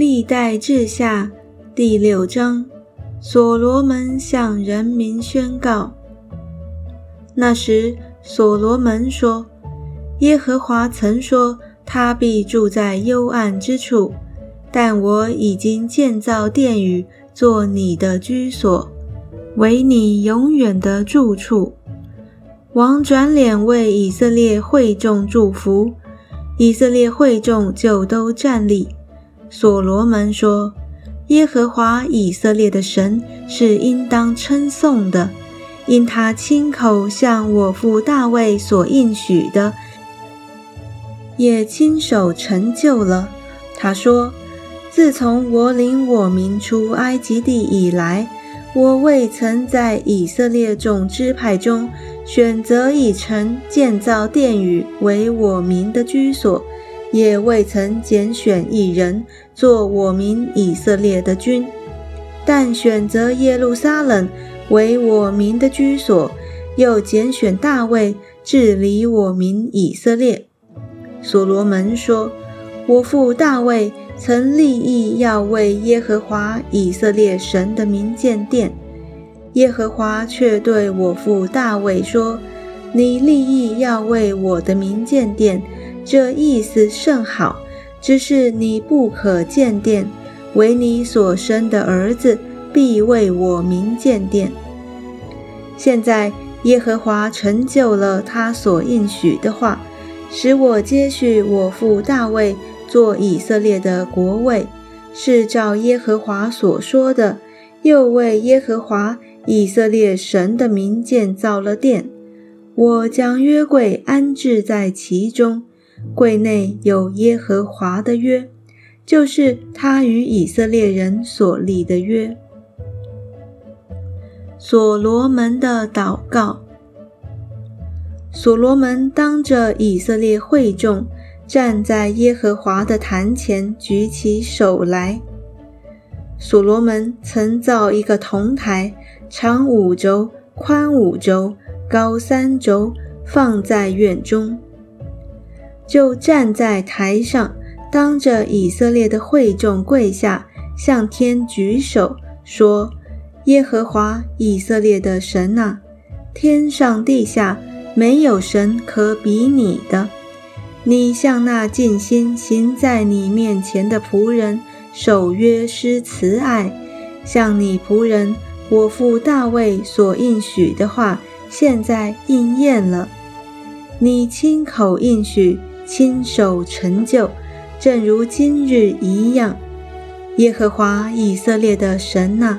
历代志下第六章，所罗门向人民宣告。那时，所罗门说：“耶和华曾说，他必住在幽暗之处，但我已经建造殿宇，做你的居所，为你永远的住处。”王转脸为以色列会众祝福，以色列会众就都站立。所罗门说：“耶和华以色列的神是应当称颂的，因他亲口向我父大卫所应许的，也亲手成就了。他说：自从我领我民出埃及地以来，我未曾在以色列众支派中选择一城建造殿宇为我民的居所。”也未曾拣选一人做我民以色列的君，但选择耶路撒冷为我民的居所，又拣选大卫治理我民以色列。所罗门说：“我父大卫曾立意要为耶和华以色列神的名建殿，耶和华却对我父大卫说：‘你立意要为我的名建殿。’”这意思甚好，只是你不可见殿，为你所生的儿子必为我名见殿。现在耶和华成就了他所应许的话，使我接续我父大卫做以色列的国位，是照耶和华所说的，又为耶和华以色列神的名建造了殿。我将约柜安置在其中。柜内有耶和华的约，就是他与以色列人所立的约。所罗门的祷告。所罗门当着以色列会众，站在耶和华的坛前，举起手来。所罗门曾造一个铜台，长五轴，宽五轴，高三轴，放在院中。就站在台上，当着以色列的会众跪下，向天举手说：“耶和华以色列的神啊，天上地下没有神可比你的。你向那尽心行在你面前的仆人守约施慈爱，向你仆人我父大卫所应许的话，现在应验了。你亲口应许。”亲手成就，正如今日一样。耶和华以色列的神呐，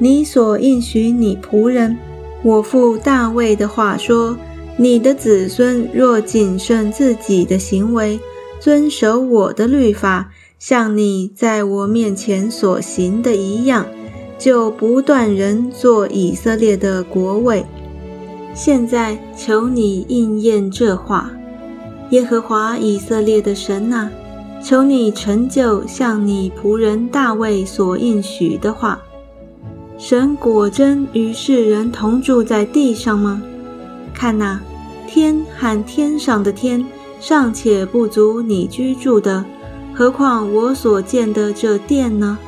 你所应许你仆人我父大卫的话说：你的子孙若谨慎自己的行为，遵守我的律法，像你在我面前所行的一样，就不断人做以色列的国位。现在求你应验这话。耶和华以色列的神呐，求你成就像你仆人大卫所应许的话。神果真与世人同住在地上吗？看哪，天和天上的天尚且不足你居住的，何况我所建的这殿呢？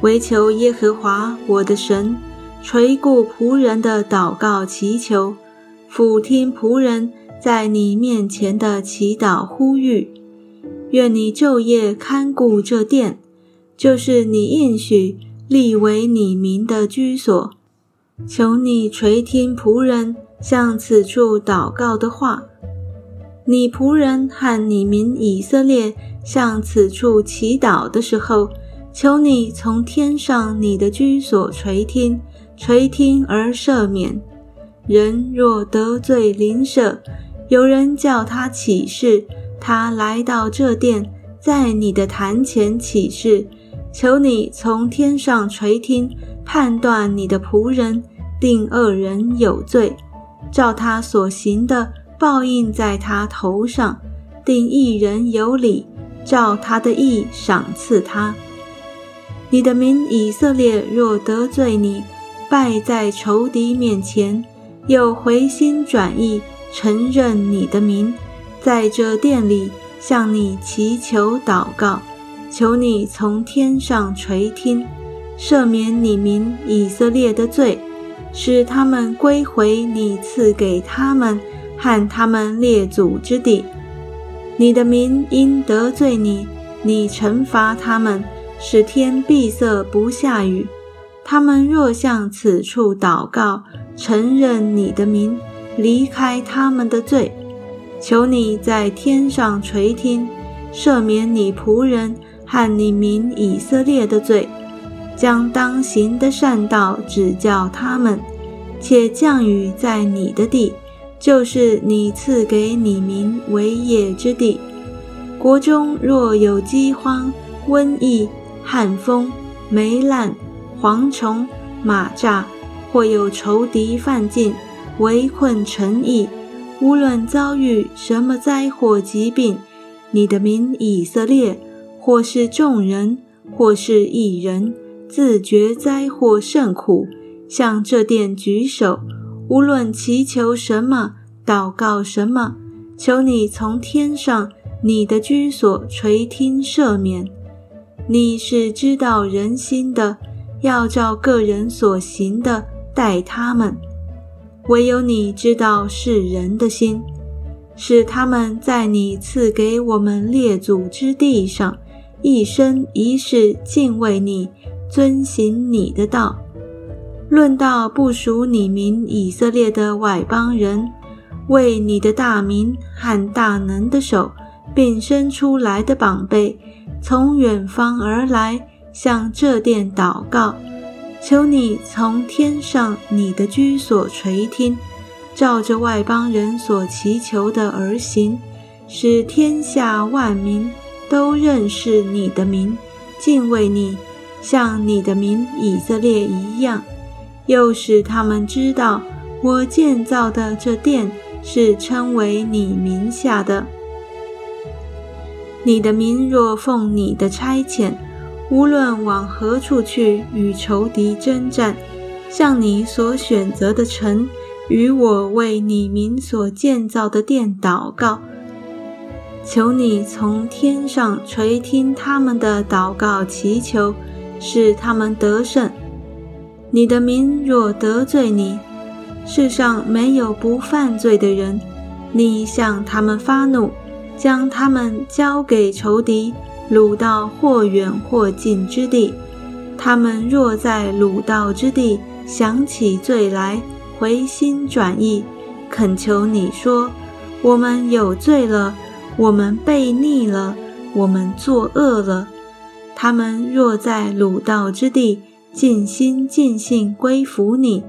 唯求耶和华我的神垂顾仆人的祷告祈求，俯听仆人。在你面前的祈祷呼吁，愿你昼夜看顾这殿，就是你应许立为你民的居所。求你垂听仆人向此处祷告的话。你仆人和你民以色列向此处祈祷的时候，求你从天上你的居所垂听，垂听而赦免。人若得罪邻舍，有人叫他起誓，他来到这殿，在你的坛前起誓，求你从天上垂听，判断你的仆人，定恶人有罪，照他所行的报应在他头上，定一人有理，照他的意赏赐他。你的民以色列若得罪你，败在仇敌面前，又回心转意。承认你的名，在这殿里向你祈求祷告，求你从天上垂听，赦免你民以色列的罪，使他们归回你赐给他们和他们列祖之地。你的民因得罪你，你惩罚他们，使天闭塞不下雨。他们若向此处祷告，承认你的名，离开他们的罪，求你在天上垂听，赦免你仆人。和你民以色列的罪，将当行的善道指教他们，且降雨在你的地，就是你赐给你民为业之地。国中若有饥荒、瘟疫、旱风、霉烂、蝗虫、马蚱，或有仇敌犯境，围困城邑，无论遭遇什么灾祸疾病，你的民以色列。或是众人，或是一人，自觉灾祸甚苦，向这殿举手，无论祈求什么，祷告什么，求你从天上你的居所垂听赦免。你是知道人心的，要照个人所行的待他们。唯有你知道世人的心，使他们在你赐给我们列祖之地上。一生一世敬畏你，遵行你的道。论到不属你名以色列的外邦人，为你的大名和大能的手，并伸出来的膀臂，从远方而来，向这殿祷告，求你从天上你的居所垂听，照着外邦人所祈求的而行，使天下万民。都认识你的名，敬畏你，像你的名以色列一样，又使他们知道我建造的这殿是称为你名下的。你的名若奉你的差遣，无论往何处去与仇敌征战，向你所选择的城，与我为你名所建造的殿祷告。求你从天上垂听他们的祷告祈求，使他们得胜。你的民若得罪你，世上没有不犯罪的人。你向他们发怒，将他们交给仇敌，鲁道或远或近之地。他们若在鲁道之地想起罪来，回心转意，恳求你说：“我们有罪了。”我们背逆了，我们作恶了。他们若在鲁道之地尽心尽性归服你，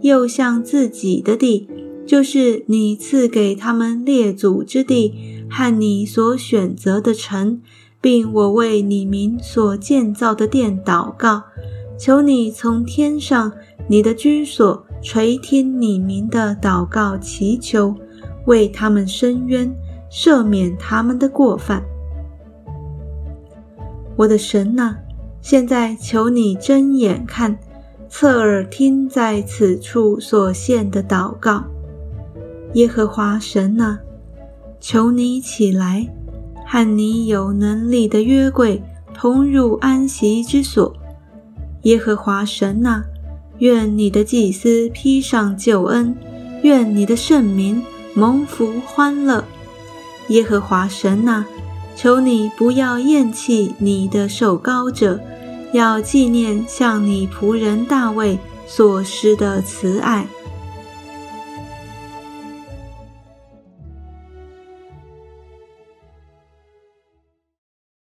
又向自己的地，就是你赐给他们列祖之地和你所选择的城，并我为你民所建造的殿祷告，求你从天上你的居所垂听你民的祷告祈求，为他们伸冤。赦免他们的过犯，我的神呐！现在求你睁眼看，侧耳听，在此处所献的祷告。耶和华神呐，求你起来，和你有能力的约柜同入安息之所。耶和华神呐，愿你的祭司披上救恩，愿你的圣民蒙福欢乐。耶和华神呐，求你不要厌弃你的受膏者，要纪念向你仆人大卫所施的慈爱。